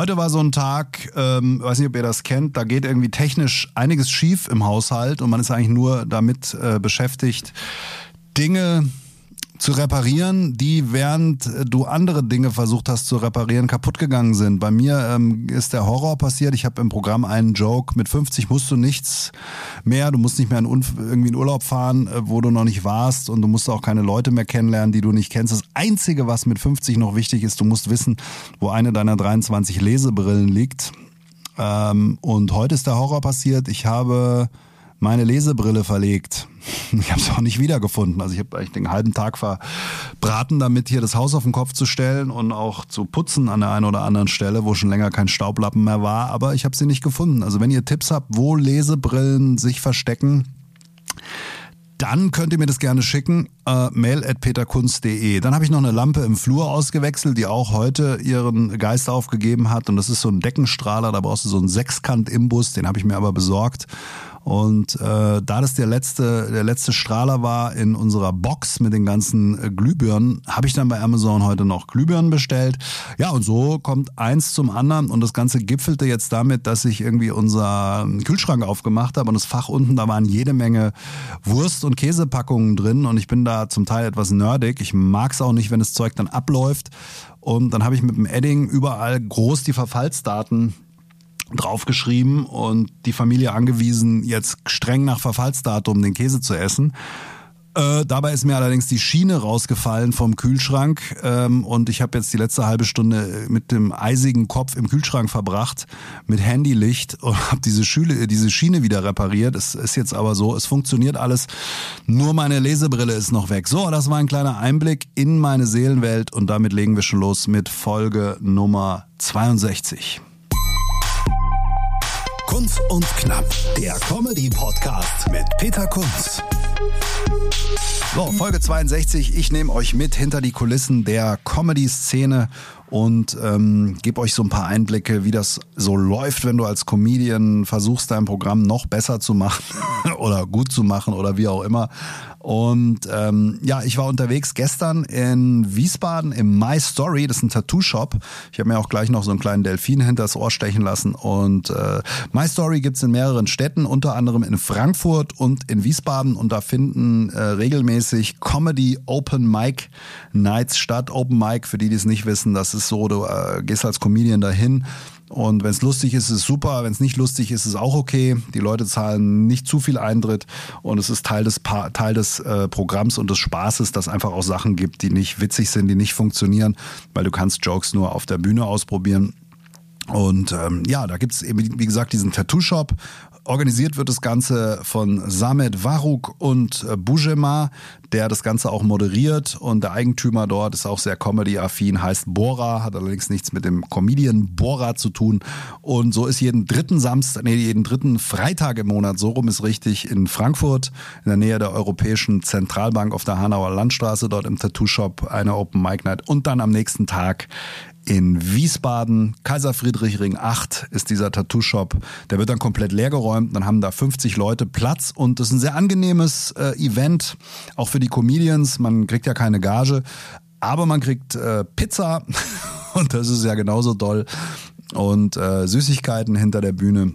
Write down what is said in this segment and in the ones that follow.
Heute war so ein Tag, ähm, weiß nicht, ob ihr das kennt, da geht irgendwie technisch einiges schief im Haushalt und man ist eigentlich nur damit äh, beschäftigt, Dinge zu reparieren, die während du andere Dinge versucht hast zu reparieren, kaputt gegangen sind. Bei mir ähm, ist der Horror passiert. Ich habe im Programm einen Joke. Mit 50 musst du nichts mehr. Du musst nicht mehr in irgendwie in Urlaub fahren, äh, wo du noch nicht warst und du musst auch keine Leute mehr kennenlernen, die du nicht kennst. Das Einzige, was mit 50 noch wichtig ist, du musst wissen, wo eine deiner 23 Lesebrillen liegt. Ähm, und heute ist der Horror passiert. Ich habe meine Lesebrille verlegt. Ich habe es auch nicht wiedergefunden. Also ich habe eigentlich den halben Tag verbraten, damit hier das Haus auf den Kopf zu stellen und auch zu putzen an der einen oder anderen Stelle, wo schon länger kein Staublappen mehr war. Aber ich habe sie nicht gefunden. Also wenn ihr Tipps habt, wo Lesebrillen sich verstecken, dann könnt ihr mir das gerne schicken. Äh, mail at peterkunst.de. Dann habe ich noch eine Lampe im Flur ausgewechselt, die auch heute ihren Geist aufgegeben hat. Und das ist so ein Deckenstrahler, da brauchst du so einen Sechskant-Imbus, den habe ich mir aber besorgt. Und äh, da das der letzte, der letzte Strahler war in unserer Box mit den ganzen äh, Glühbirnen, habe ich dann bei Amazon heute noch Glühbirnen bestellt. Ja, und so kommt eins zum anderen und das Ganze gipfelte jetzt damit, dass ich irgendwie unser Kühlschrank aufgemacht habe und das Fach unten, da waren jede Menge Wurst- und Käsepackungen drin und ich bin da zum Teil etwas nerdig. Ich mag es auch nicht, wenn das Zeug dann abläuft. Und dann habe ich mit dem Edding überall groß die Verfallsdaten draufgeschrieben und die Familie angewiesen, jetzt streng nach Verfallsdatum den Käse zu essen. Äh, dabei ist mir allerdings die Schiene rausgefallen vom Kühlschrank ähm, und ich habe jetzt die letzte halbe Stunde mit dem eisigen Kopf im Kühlschrank verbracht mit Handylicht und habe diese, Schüle, diese Schiene wieder repariert. Es ist jetzt aber so, es funktioniert alles, nur meine Lesebrille ist noch weg. So, das war ein kleiner Einblick in meine Seelenwelt und damit legen wir schon los mit Folge Nummer 62. Kunz und Knapp, der Comedy-Podcast mit Peter Kunz. So, Folge 62. Ich nehme euch mit hinter die Kulissen der Comedy-Szene und ähm, gebe euch so ein paar Einblicke, wie das so läuft, wenn du als Comedian versuchst, dein Programm noch besser zu machen oder gut zu machen oder wie auch immer. Und ähm, ja, ich war unterwegs gestern in Wiesbaden im My Story, das ist ein Tattoo-Shop. Ich habe mir auch gleich noch so einen kleinen Delfin hinter das Ohr stechen lassen. Und äh, My Story gibt's in mehreren Städten, unter anderem in Frankfurt und in Wiesbaden. Und da finden äh, regelmäßig Comedy Open Mic Nights statt. Open Mic, für die, die es nicht wissen, das ist so, du äh, gehst als Comedian dahin und wenn es lustig ist, ist es super. Wenn es nicht lustig ist, ist es auch okay. Die Leute zahlen nicht zu viel Eintritt und es ist Teil des, pa Teil des äh, Programms und des Spaßes, dass einfach auch Sachen gibt, die nicht witzig sind, die nicht funktionieren, weil du kannst Jokes nur auf der Bühne ausprobieren. Und ähm, ja, da gibt's eben, wie gesagt, diesen Tattoo-Shop Organisiert wird das Ganze von Samet Varuk und äh, Bujema, der das Ganze auch moderiert. Und der Eigentümer dort ist auch sehr comedy-affin, heißt Bora, hat allerdings nichts mit dem Comedian Bora zu tun. Und so ist jeden dritten Samstag, nee, jeden dritten Freitag im Monat, so rum ist richtig, in Frankfurt, in der Nähe der Europäischen Zentralbank auf der Hanauer Landstraße, dort im Tattoo-Shop, eine Open Mic Night. Und dann am nächsten Tag in Wiesbaden, Kaiser Friedrich Ring 8 ist dieser Tattoo-Shop. Der wird dann komplett leergeräumt. Dann haben da 50 Leute Platz und das ist ein sehr angenehmes äh, Event, auch für die Comedians. Man kriegt ja keine Gage, aber man kriegt äh, Pizza und das ist ja genauso toll und äh, Süßigkeiten hinter der Bühne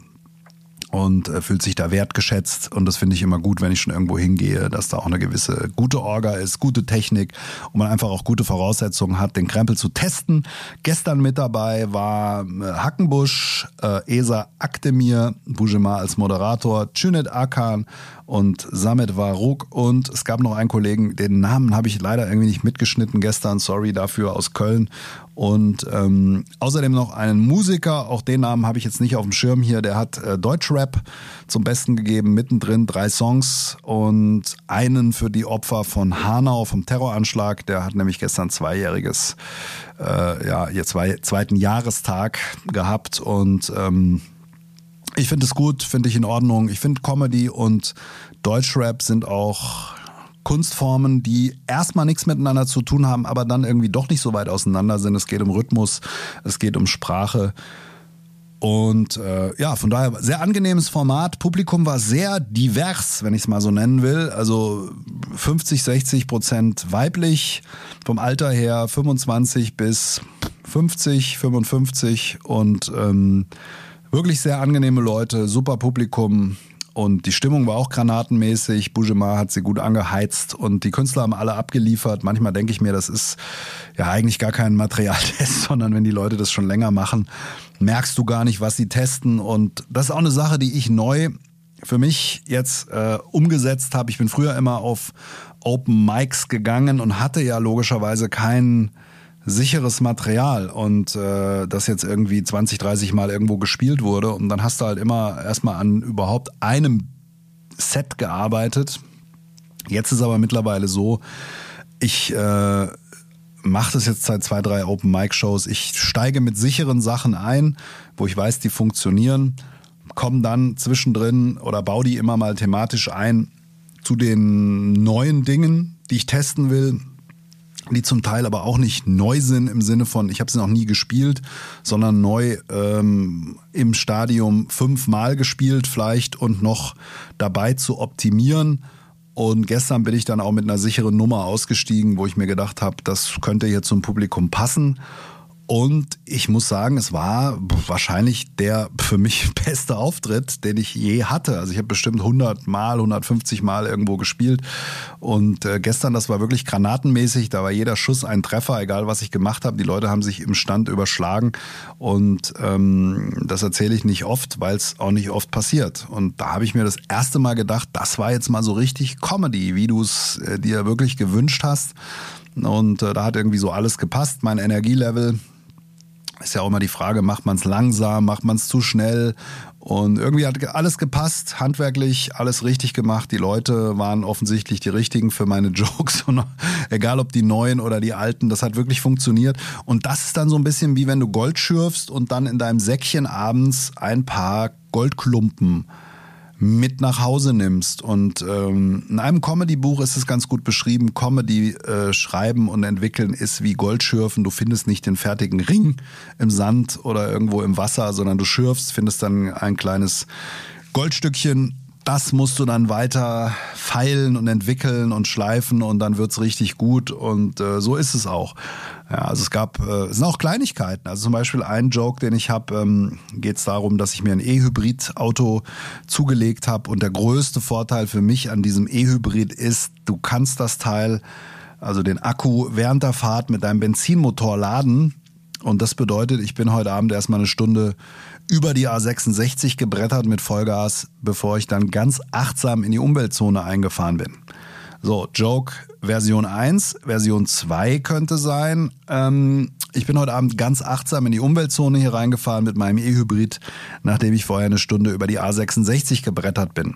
und äh, fühlt sich da wertgeschätzt. Und das finde ich immer gut, wenn ich schon irgendwo hingehe, dass da auch eine gewisse gute Orga ist, gute Technik und man einfach auch gute Voraussetzungen hat, den Krempel zu testen. Gestern mit dabei war äh, Hackenbusch, äh, Esa Akdemir, Bujema als Moderator, Cünet Akan und Samet Waruk und es gab noch einen Kollegen, den Namen habe ich leider irgendwie nicht mitgeschnitten gestern, sorry dafür, aus Köln und ähm, außerdem noch einen Musiker, auch den Namen habe ich jetzt nicht auf dem Schirm hier, der hat äh, Deutschrap zum Besten gegeben, mittendrin drei Songs und einen für die Opfer von Hanau vom Terroranschlag, der hat nämlich gestern zweijähriges, äh, ja, ihr zwei, zweiten Jahrestag gehabt und ähm, ich finde es gut, finde ich in Ordnung. Ich finde Comedy und Deutschrap sind auch Kunstformen, die erstmal nichts miteinander zu tun haben, aber dann irgendwie doch nicht so weit auseinander sind. Es geht um Rhythmus, es geht um Sprache. Und äh, ja, von daher sehr angenehmes Format. Publikum war sehr divers, wenn ich es mal so nennen will. Also 50, 60 Prozent weiblich, vom Alter her 25 bis 50, 55 und ähm, wirklich sehr angenehme Leute, super Publikum. Und die Stimmung war auch granatenmäßig. Bujema hat sie gut angeheizt und die Künstler haben alle abgeliefert. Manchmal denke ich mir, das ist ja eigentlich gar kein Materialtest, sondern wenn die Leute das schon länger machen, merkst du gar nicht, was sie testen. Und das ist auch eine Sache, die ich neu für mich jetzt äh, umgesetzt habe. Ich bin früher immer auf Open Mics gegangen und hatte ja logischerweise keinen sicheres Material und äh, das jetzt irgendwie 20, 30 Mal irgendwo gespielt wurde und dann hast du halt immer erstmal an überhaupt einem Set gearbeitet. Jetzt ist aber mittlerweile so, ich äh, mache das jetzt seit zwei, drei Open Mic Shows. Ich steige mit sicheren Sachen ein, wo ich weiß, die funktionieren, komme dann zwischendrin oder baue die immer mal thematisch ein zu den neuen Dingen, die ich testen will die zum Teil aber auch nicht neu sind im Sinne von, ich habe sie noch nie gespielt, sondern neu ähm, im Stadium fünfmal gespielt vielleicht und noch dabei zu optimieren. Und gestern bin ich dann auch mit einer sicheren Nummer ausgestiegen, wo ich mir gedacht habe, das könnte jetzt zum Publikum passen. Und ich muss sagen, es war wahrscheinlich der für mich beste Auftritt, den ich je hatte. Also ich habe bestimmt 100 Mal, 150 Mal irgendwo gespielt. Und äh, gestern, das war wirklich granatenmäßig. Da war jeder Schuss ein Treffer, egal was ich gemacht habe. Die Leute haben sich im Stand überschlagen. Und ähm, das erzähle ich nicht oft, weil es auch nicht oft passiert. Und da habe ich mir das erste Mal gedacht, das war jetzt mal so richtig Comedy, wie du es äh, dir wirklich gewünscht hast. Und äh, da hat irgendwie so alles gepasst. Mein Energielevel ist ja auch immer die Frage, macht man es langsam, macht man es zu schnell? Und irgendwie hat alles gepasst, handwerklich alles richtig gemacht. Die Leute waren offensichtlich die richtigen für meine Jokes. Und egal ob die neuen oder die alten, das hat wirklich funktioniert. Und das ist dann so ein bisschen wie wenn du Gold schürfst und dann in deinem Säckchen abends ein paar Goldklumpen mit nach Hause nimmst. Und ähm, in einem Comedy-Buch ist es ganz gut beschrieben, Comedy äh, schreiben und entwickeln ist wie Goldschürfen. Du findest nicht den fertigen Ring im Sand oder irgendwo im Wasser, sondern du schürfst, findest dann ein kleines Goldstückchen das musst du dann weiter feilen und entwickeln und schleifen und dann wird's richtig gut und äh, so ist es auch. Ja, also es gab, äh, es sind auch Kleinigkeiten. Also zum Beispiel ein Joke, den ich habe, ähm, geht es darum, dass ich mir ein E-Hybrid-Auto zugelegt habe und der größte Vorteil für mich an diesem E-Hybrid ist, du kannst das Teil, also den Akku während der Fahrt mit deinem Benzinmotor laden und das bedeutet, ich bin heute Abend erstmal eine Stunde über die A66 gebrettert mit Vollgas, bevor ich dann ganz achtsam in die Umweltzone eingefahren bin. So, Joke Version 1, Version 2 könnte sein. Ähm, ich bin heute Abend ganz achtsam in die Umweltzone hier reingefahren mit meinem E-Hybrid, nachdem ich vorher eine Stunde über die A66 gebrettert bin.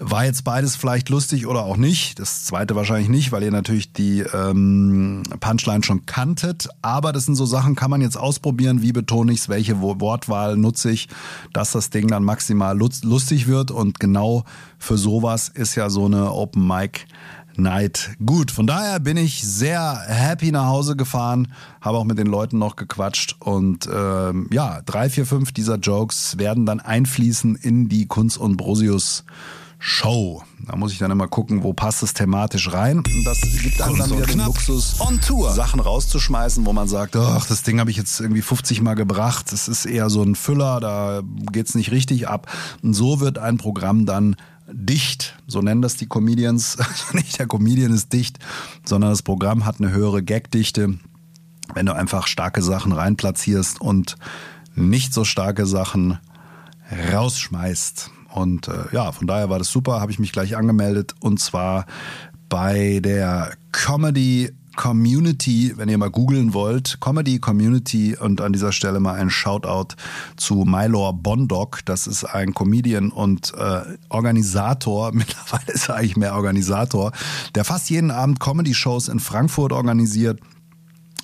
War jetzt beides vielleicht lustig oder auch nicht. Das zweite wahrscheinlich nicht, weil ihr natürlich die ähm, Punchline schon kanntet. Aber das sind so Sachen, kann man jetzt ausprobieren. Wie betone ich es? Welche Wortwahl nutze ich, dass das Ding dann maximal lustig wird? Und genau für sowas ist ja so eine Open Mic Night gut. Von daher bin ich sehr happy nach Hause gefahren, habe auch mit den Leuten noch gequatscht und ähm, ja, drei, vier, fünf dieser Jokes werden dann einfließen in die Kunst und Brosius Show. Da muss ich dann immer gucken, wo passt es thematisch rein. Und das gibt einem dann wieder den Luxus, Sachen rauszuschmeißen, wo man sagt, ach, das Ding habe ich jetzt irgendwie 50 Mal gebracht. Das ist eher so ein Füller, da geht's nicht richtig ab. Und so wird ein Programm dann dicht, so nennen das die Comedians. nicht der Comedian ist dicht, sondern das Programm hat eine höhere Gagdichte. Wenn du einfach starke Sachen reinplatzierst und nicht so starke Sachen rausschmeißt. Und äh, ja, von daher war das super, habe ich mich gleich angemeldet und zwar bei der Comedy Community, wenn ihr mal googeln wollt, Comedy Community und an dieser Stelle mal ein Shoutout zu Mylor Bondoc. Das ist ein Comedian und äh, Organisator, mittlerweile ist er eigentlich mehr Organisator, der fast jeden Abend Comedy-Shows in Frankfurt organisiert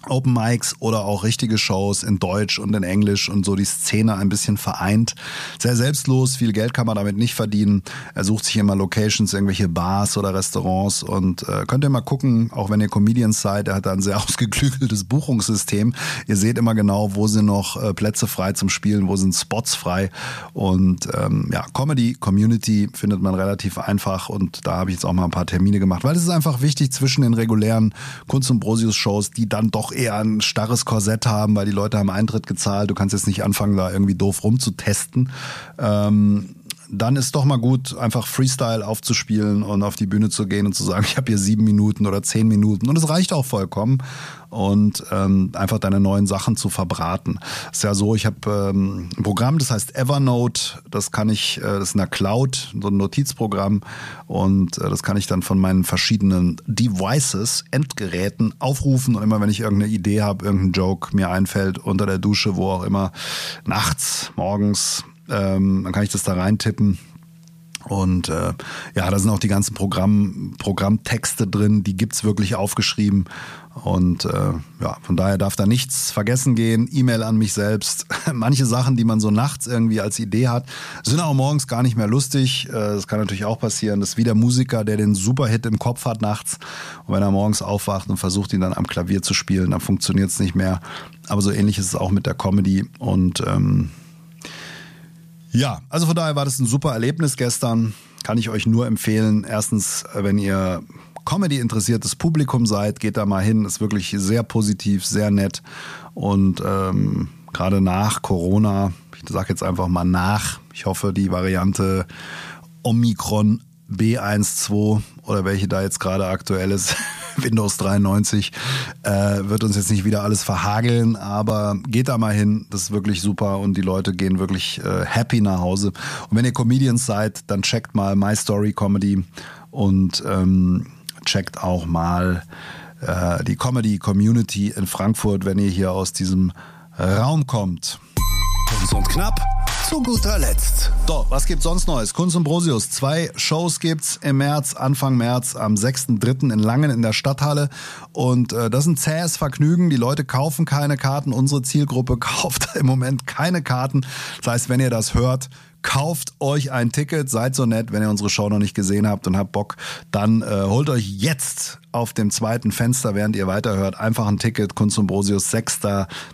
Open Mics oder auch richtige Shows in Deutsch und in Englisch und so die Szene ein bisschen vereint. Sehr selbstlos, viel Geld kann man damit nicht verdienen. Er sucht sich immer Locations, irgendwelche Bars oder Restaurants und äh, könnt ihr mal gucken, auch wenn ihr Comedians seid, er hat da ein sehr ausgeklügeltes Buchungssystem. Ihr seht immer genau, wo sind noch äh, Plätze frei zum Spielen, wo sind Spots frei und ähm, ja, Comedy, Community findet man relativ einfach und da habe ich jetzt auch mal ein paar Termine gemacht, weil es ist einfach wichtig zwischen den regulären Kunst- und Brosius-Shows, die dann doch eher ein starres Korsett haben, weil die Leute haben Eintritt gezahlt. Du kannst jetzt nicht anfangen, da irgendwie doof rumzutesten. Ähm, dann ist doch mal gut, einfach Freestyle aufzuspielen und auf die Bühne zu gehen und zu sagen, ich habe hier sieben Minuten oder zehn Minuten. Und es reicht auch vollkommen. Und ähm, einfach deine neuen Sachen zu verbraten. Ist ja so, ich habe ähm, ein Programm, das heißt Evernote. Das kann ich, äh, das ist in der Cloud, so ein Notizprogramm. Und äh, das kann ich dann von meinen verschiedenen Devices, Endgeräten aufrufen. Und immer wenn ich irgendeine Idee habe, irgendein Joke mir einfällt, unter der Dusche, wo auch immer, nachts, morgens, ähm, dann kann ich das da reintippen. Und äh, ja, da sind auch die ganzen Programm, Programmtexte drin, die gibt's wirklich aufgeschrieben. Und äh, ja, von daher darf da nichts vergessen gehen. E-Mail an mich selbst. Manche Sachen, die man so nachts irgendwie als Idee hat, sind auch morgens gar nicht mehr lustig. Äh, das kann natürlich auch passieren. Das ist wie der Musiker, der den Superhit im Kopf hat nachts. Und wenn er morgens aufwacht und versucht, ihn dann am Klavier zu spielen, dann funktioniert's nicht mehr. Aber so ähnlich ist es auch mit der Comedy. Und ähm, ja, also von daher war das ein super Erlebnis gestern. Kann ich euch nur empfehlen. Erstens, wenn ihr Comedy interessiertes Publikum seid, geht da mal hin. Ist wirklich sehr positiv, sehr nett. Und ähm, gerade nach Corona, ich sage jetzt einfach mal nach, ich hoffe, die Variante Omikron B12 oder welche da jetzt gerade aktuell ist, Windows 93, äh, wird uns jetzt nicht wieder alles verhageln, aber geht da mal hin, das ist wirklich super und die Leute gehen wirklich äh, happy nach Hause. Und wenn ihr Comedians seid, dann checkt mal My Story Comedy und ähm, checkt auch mal äh, die Comedy Community in Frankfurt, wenn ihr hier aus diesem Raum kommt. Kurz und knapp zu guter Letzt. So, was gibt's sonst Neues? Kunst und Brosius. Zwei Shows gibt's im März, Anfang März, am 6.3. in Langen in der Stadthalle. Und äh, das ist ein zähes Vergnügen. Die Leute kaufen keine Karten. Unsere Zielgruppe kauft im Moment keine Karten. Das heißt, wenn ihr das hört, kauft euch ein Ticket, seid so nett, wenn ihr unsere Show noch nicht gesehen habt und habt Bock, dann äh, holt euch jetzt auf dem zweiten Fenster, während ihr weiterhört, einfach ein Ticket. Kunst und Brosius 6.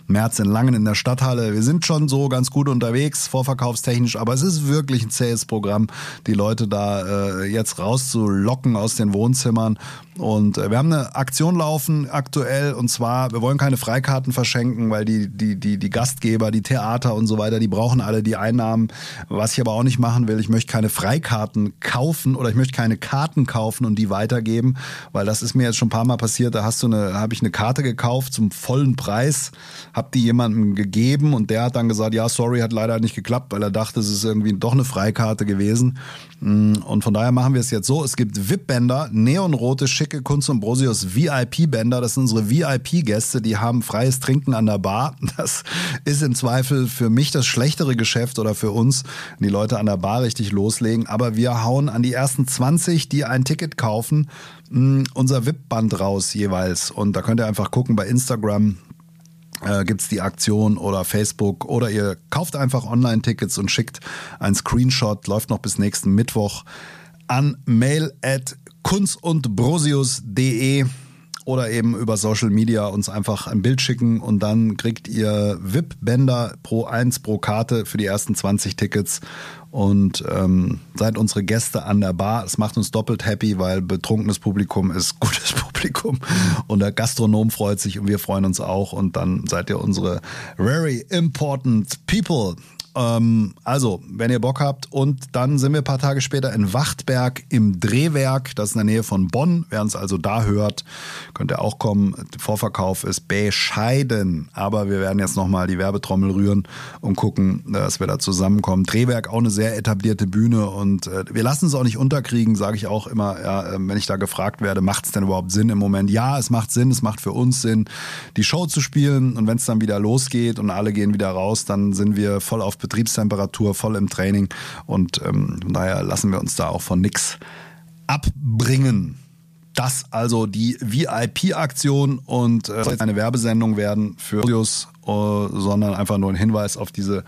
März in Langen in der Stadthalle. Wir sind schon so ganz gut unterwegs, vorverkaufstechnisch, aber es ist wirklich ein zähes Programm, die Leute da äh, jetzt rauszulocken aus den Wohnzimmern. Und äh, wir haben eine Aktion laufen aktuell und zwar, wir wollen keine Freikarten verschenken, weil die, die, die, die Gastgeber, die Theater und so weiter, die brauchen alle die Einnahmen. Was ich aber auch nicht machen will, ich möchte keine Freikarten kaufen oder ich möchte keine Karten kaufen und die weitergeben, weil das ist mir jetzt schon ein paar Mal passiert, da hast du eine, habe ich eine Karte gekauft zum vollen Preis, hab die jemandem gegeben und der hat dann gesagt, ja, sorry, hat leider nicht geklappt, weil er dachte, es ist irgendwie doch eine Freikarte gewesen. Mm, und von daher machen wir es jetzt so, es gibt VIP-Bänder, neonrote, schicke Kunst und Brosius VIP-Bänder, das sind unsere VIP-Gäste, die haben freies Trinken an der Bar. Das ist im Zweifel für mich das schlechtere Geschäft oder für uns, die Leute an der Bar richtig loslegen. Aber wir hauen an die ersten 20, die ein Ticket kaufen, mm, unser VIP-Band raus jeweils. Und da könnt ihr einfach gucken bei Instagram. Äh, gibt's die Aktion oder Facebook oder ihr kauft einfach Online-Tickets und schickt ein Screenshot, läuft noch bis nächsten Mittwoch an mail at kunstundbrosius.de oder eben über Social Media uns einfach ein Bild schicken und dann kriegt ihr VIP-Bänder pro eins pro Karte für die ersten 20 Tickets und ähm, seid unsere Gäste an der Bar. Es macht uns doppelt happy, weil betrunkenes Publikum ist gutes Publikum und der Gastronom freut sich und wir freuen uns auch und dann seid ihr unsere very important people. Ähm, also, wenn ihr Bock habt und dann sind wir ein paar Tage später in Wachtberg im Drehwerk, das ist in der Nähe von Bonn. Wer uns also da hört, könnt ihr auch kommen. Der Vorverkauf ist bescheiden, aber wir werden jetzt nochmal die Werbetrommel rühren und gucken, dass wir da zusammenkommen. Drehwerk auch eine sehr etablierte Bühne und äh, wir lassen es auch nicht unterkriegen, sage ich auch immer, ja, äh, wenn ich da gefragt werde, macht es denn überhaupt Sinn im Moment? Ja, es macht Sinn, es macht für uns Sinn, die Show zu spielen und wenn es dann wieder losgeht und alle gehen wieder raus, dann sind wir voll auf Betriebstemperatur, voll im Training und ähm, daher lassen wir uns da auch von nix abbringen. Das also die VIP-Aktion und äh, eine Werbesendung werden für Audios, äh, sondern einfach nur ein Hinweis auf diese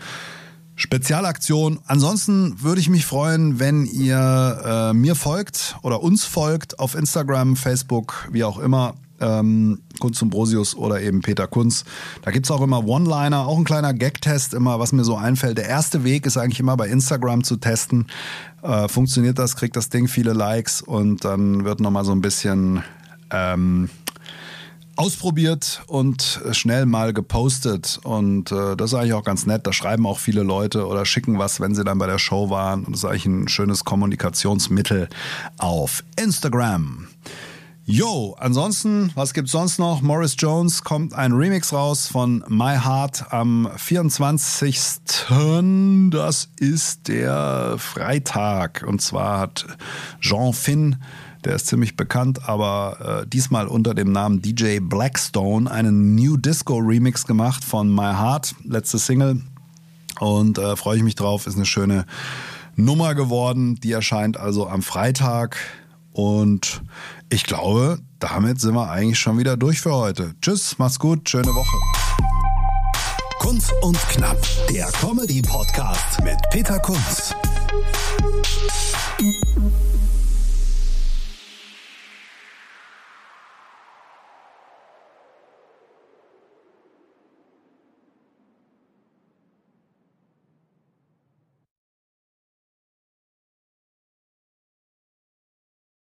Spezialaktion. Ansonsten würde ich mich freuen, wenn ihr äh, mir folgt oder uns folgt auf Instagram, Facebook, wie auch immer ähm, Kunz zum Brosius oder eben Peter Kunz. Da gibt's auch immer One-Liner, auch ein kleiner Gag-Test, immer was mir so einfällt. Der erste Weg ist eigentlich immer bei Instagram zu testen. Äh, funktioniert das, kriegt das Ding viele Likes und dann wird nochmal so ein bisschen ähm, ausprobiert und schnell mal gepostet. Und äh, das ist eigentlich auch ganz nett. Da schreiben auch viele Leute oder schicken was, wenn sie dann bei der Show waren. Und das ist eigentlich ein schönes Kommunikationsmittel auf Instagram. Jo, ansonsten, was gibt's sonst noch? Morris Jones kommt ein Remix raus von My Heart am 24. Das ist der Freitag. Und zwar hat Jean Finn, der ist ziemlich bekannt, aber äh, diesmal unter dem Namen DJ Blackstone, einen New Disco Remix gemacht von My Heart, letzte Single. Und äh, freue ich mich drauf, ist eine schöne Nummer geworden. Die erscheint also am Freitag. Und ich glaube, damit sind wir eigentlich schon wieder durch für heute. Tschüss, mach's gut, schöne Woche. Kunz und Knapp, der Comedy-Podcast mit Peter Kunz.